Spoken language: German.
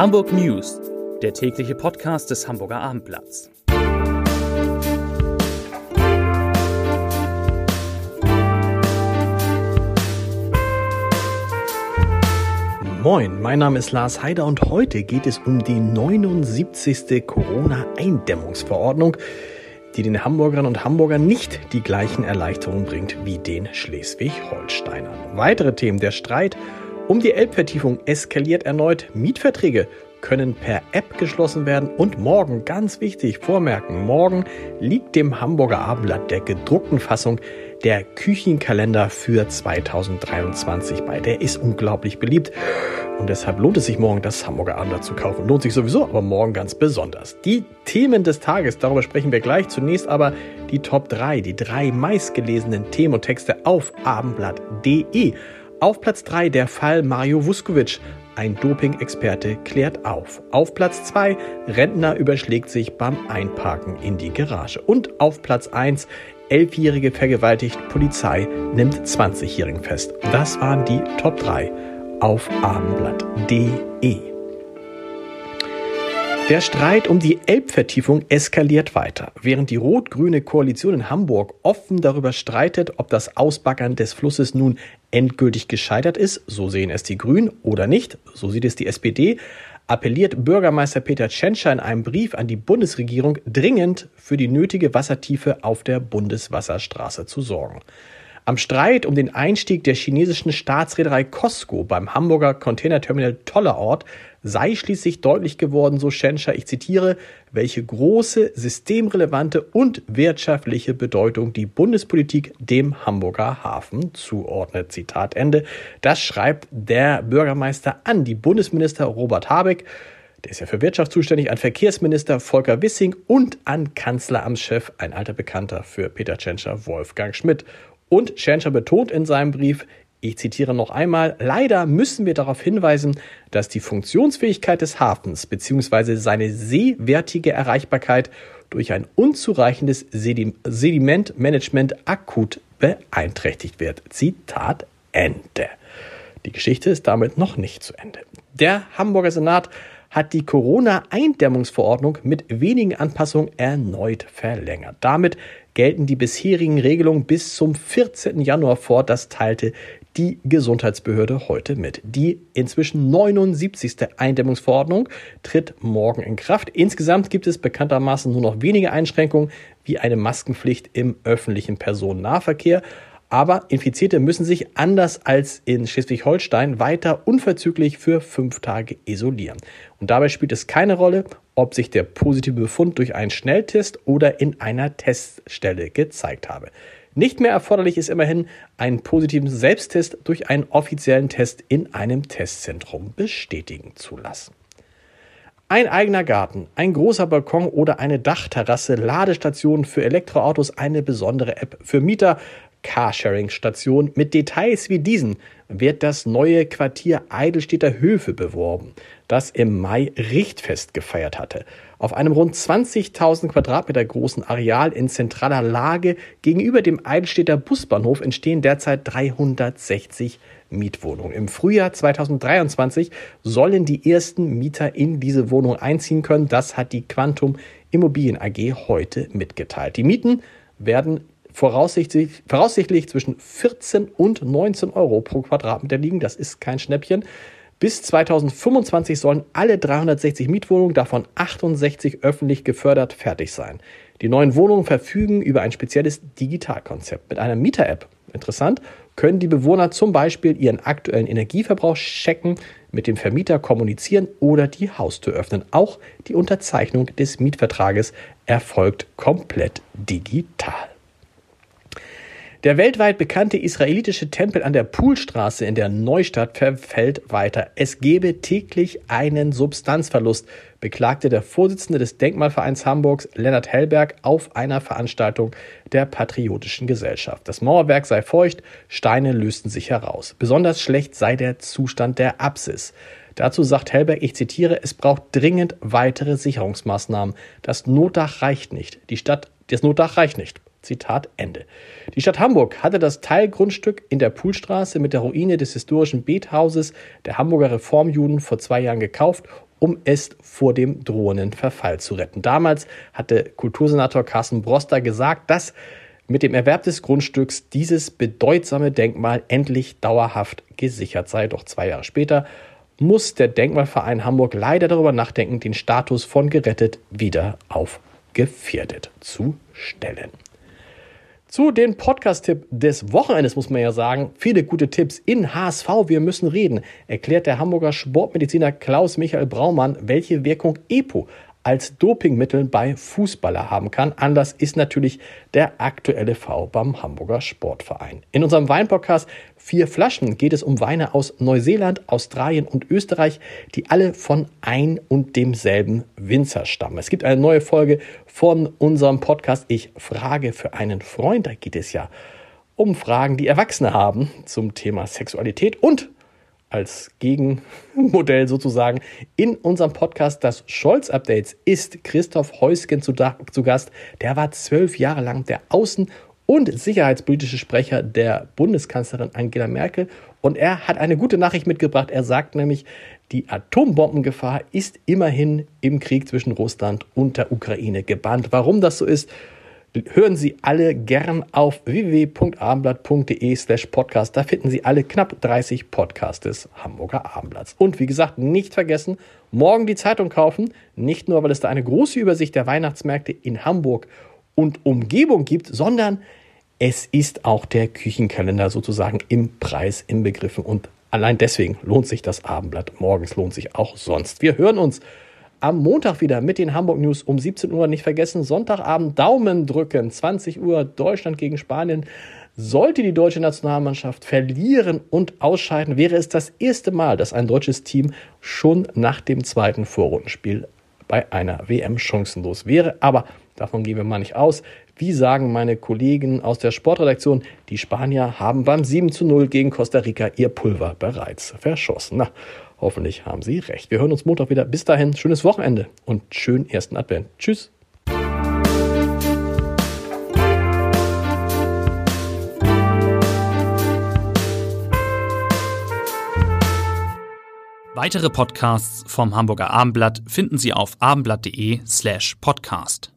Hamburg News, der tägliche Podcast des Hamburger Abendblatts. Moin, mein Name ist Lars Heider und heute geht es um die 79. Corona-Eindämmungsverordnung, die den Hamburgerinnen und Hamburgern nicht die gleichen Erleichterungen bringt wie den Schleswig-Holsteinern. Weitere Themen, der Streit um die Elbvertiefung eskaliert erneut. Mietverträge können per App geschlossen werden und morgen, ganz wichtig, vormerken, morgen liegt dem Hamburger Abendblatt der gedruckten Fassung der Küchenkalender für 2023 bei. Der ist unglaublich beliebt und deshalb lohnt es sich morgen, das Hamburger Abendblatt zu kaufen. Lohnt sich sowieso, aber morgen ganz besonders. Die Themen des Tages, darüber sprechen wir gleich. Zunächst aber die Top 3, die drei meistgelesenen Themen und Texte auf abendblatt.de. Auf Platz 3 der Fall Mario Vuskovic. Ein Doping-Experte klärt auf. Auf Platz 2 Rentner überschlägt sich beim Einparken in die Garage. Und auf Platz 1 Elfjährige vergewaltigt, Polizei nimmt 20-Jährigen fest. Das waren die Top 3 auf abendblatt.de. Der Streit um die Elbvertiefung eskaliert weiter. Während die rot-grüne Koalition in Hamburg offen darüber streitet, ob das Ausbaggern des Flusses nun endgültig gescheitert ist, so sehen es die Grünen, oder nicht, so sieht es die SPD, appelliert Bürgermeister Peter Tschentscher in einem Brief an die Bundesregierung dringend für die nötige Wassertiefe auf der Bundeswasserstraße zu sorgen. Am Streit um den Einstieg der chinesischen Staatsreederei Costco beim Hamburger Containerterminal Tollerort sei schließlich deutlich geworden, so Schenscher, ich zitiere, welche große, systemrelevante und wirtschaftliche Bedeutung die Bundespolitik dem Hamburger Hafen zuordnet. Zitat Ende. Das schreibt der Bürgermeister an die Bundesminister Robert Habeck, der ist ja für Wirtschaft zuständig, an Verkehrsminister Volker Wissing und an Kanzleramtschef, ein alter Bekannter für Peter Tschentscher, Wolfgang Schmidt. Und Tschentscher betont in seinem Brief, ich zitiere noch einmal, leider müssen wir darauf hinweisen, dass die Funktionsfähigkeit des Hafens bzw. seine seewertige Erreichbarkeit durch ein unzureichendes Sedimentmanagement akut beeinträchtigt wird. Zitat Ende. Die Geschichte ist damit noch nicht zu Ende. Der Hamburger Senat hat die Corona-Eindämmungsverordnung mit wenigen Anpassungen erneut verlängert. Damit gelten die bisherigen Regelungen bis zum 14. Januar fort. Das teilte die Gesundheitsbehörde heute mit. Die inzwischen 79. Eindämmungsverordnung tritt morgen in Kraft. Insgesamt gibt es bekanntermaßen nur noch wenige Einschränkungen wie eine Maskenpflicht im öffentlichen Personennahverkehr. Aber Infizierte müssen sich anders als in Schleswig-Holstein weiter unverzüglich für fünf Tage isolieren. Und dabei spielt es keine Rolle, ob sich der positive Befund durch einen Schnelltest oder in einer Teststelle gezeigt habe. Nicht mehr erforderlich ist immerhin, einen positiven Selbsttest durch einen offiziellen Test in einem Testzentrum bestätigen zu lassen. Ein eigener Garten, ein großer Balkon oder eine Dachterrasse, Ladestationen für Elektroautos, eine besondere App für Mieter, Carsharing-Station mit Details wie diesen wird das neue Quartier Eidelstädter Höfe beworben, das im Mai Richtfest gefeiert hatte. Auf einem rund 20.000 Quadratmeter großen Areal in zentraler Lage gegenüber dem Eidelstädter Busbahnhof entstehen derzeit 360 Mietwohnungen. Im Frühjahr 2023 sollen die ersten Mieter in diese Wohnung einziehen können. Das hat die Quantum Immobilien AG heute mitgeteilt. Die Mieten werden voraussichtlich, voraussichtlich zwischen 14 und 19 Euro pro Quadratmeter liegen. Das ist kein Schnäppchen. Bis 2025 sollen alle 360 Mietwohnungen, davon 68 öffentlich gefördert, fertig sein. Die neuen Wohnungen verfügen über ein spezielles Digitalkonzept. Mit einer Mieter-App, interessant, können die Bewohner zum Beispiel ihren aktuellen Energieverbrauch checken, mit dem Vermieter kommunizieren oder die Haustür öffnen. Auch die Unterzeichnung des Mietvertrages erfolgt komplett digital. Der weltweit bekannte israelitische Tempel an der Poolstraße in der Neustadt verfällt weiter. Es gebe täglich einen Substanzverlust, beklagte der Vorsitzende des Denkmalvereins Hamburgs, Lennart Hellberg, auf einer Veranstaltung der Patriotischen Gesellschaft. Das Mauerwerk sei feucht, Steine lösten sich heraus. Besonders schlecht sei der Zustand der Apsis. Dazu sagt Hellberg, ich zitiere, es braucht dringend weitere Sicherungsmaßnahmen. Das Notdach reicht nicht. Die Stadt, das Notdach reicht nicht. Zitat Ende. Die Stadt Hamburg hatte das Teilgrundstück in der Poolstraße mit der Ruine des historischen Bethauses der Hamburger Reformjuden vor zwei Jahren gekauft um es vor dem drohenden Verfall zu retten. Damals hatte Kultursenator Carsten Broster gesagt, dass mit dem Erwerb des Grundstücks dieses bedeutsame Denkmal endlich dauerhaft gesichert sei. Doch zwei Jahre später muss der Denkmalverein Hamburg leider darüber nachdenken, den Status von gerettet wieder auf gefährdet zu stellen. Zu den Podcast-Tipp des Wochenendes muss man ja sagen, viele gute Tipps in HSV, wir müssen reden, erklärt der Hamburger Sportmediziner Klaus Michael Braumann, welche Wirkung EPO als Dopingmittel bei Fußballer haben kann. Anders ist natürlich der aktuelle V beim Hamburger Sportverein. In unserem Weinpodcast Vier Flaschen geht es um Weine aus Neuseeland, Australien und Österreich, die alle von ein und demselben Winzer stammen. Es gibt eine neue Folge von unserem Podcast Ich frage für einen Freund. Da geht es ja um Fragen, die Erwachsene haben zum Thema Sexualität und als Gegenmodell sozusagen in unserem Podcast das Scholz-Updates ist Christoph Heusgen zu, zu, Gast. Der war zwölf Jahre lang der Außen- und sicherheitspolitische Sprecher der Bundeskanzlerin Angela Merkel. Und er hat eine gute Nachricht mitgebracht. Er sagt nämlich, die Atombombengefahr ist immerhin im Krieg zwischen Russland und der Ukraine gebannt. Warum das so ist, hören Sie alle gern auf www.abendblatt.de slash podcast. Da finden Sie alle knapp 30 Podcasts des Hamburger Abendblatts. Und wie gesagt, nicht vergessen, morgen die Zeitung kaufen. Nicht nur, weil es da eine große Übersicht der Weihnachtsmärkte in Hamburg und Umgebung gibt, sondern es ist auch der Küchenkalender sozusagen im Preis inbegriffen. Und allein deswegen lohnt sich das Abendblatt. Morgens lohnt sich auch sonst. Wir hören uns am Montag wieder mit den Hamburg News um 17 Uhr. Nicht vergessen, Sonntagabend Daumen drücken. 20 Uhr Deutschland gegen Spanien. Sollte die deutsche Nationalmannschaft verlieren und ausscheiden, wäre es das erste Mal, dass ein deutsches Team schon nach dem zweiten Vorrundenspiel bei einer WM chancenlos wäre. Aber davon gehen wir mal nicht aus. Wie sagen meine Kollegen aus der Sportredaktion, die Spanier haben beim 7 zu 0 gegen Costa Rica ihr Pulver bereits verschossen. Na, Hoffentlich haben Sie recht. Wir hören uns Montag wieder. Bis dahin, schönes Wochenende und schönen ersten Advent. Tschüss. Weitere Podcasts vom Hamburger Abendblatt finden Sie auf abendblatt.de slash podcast.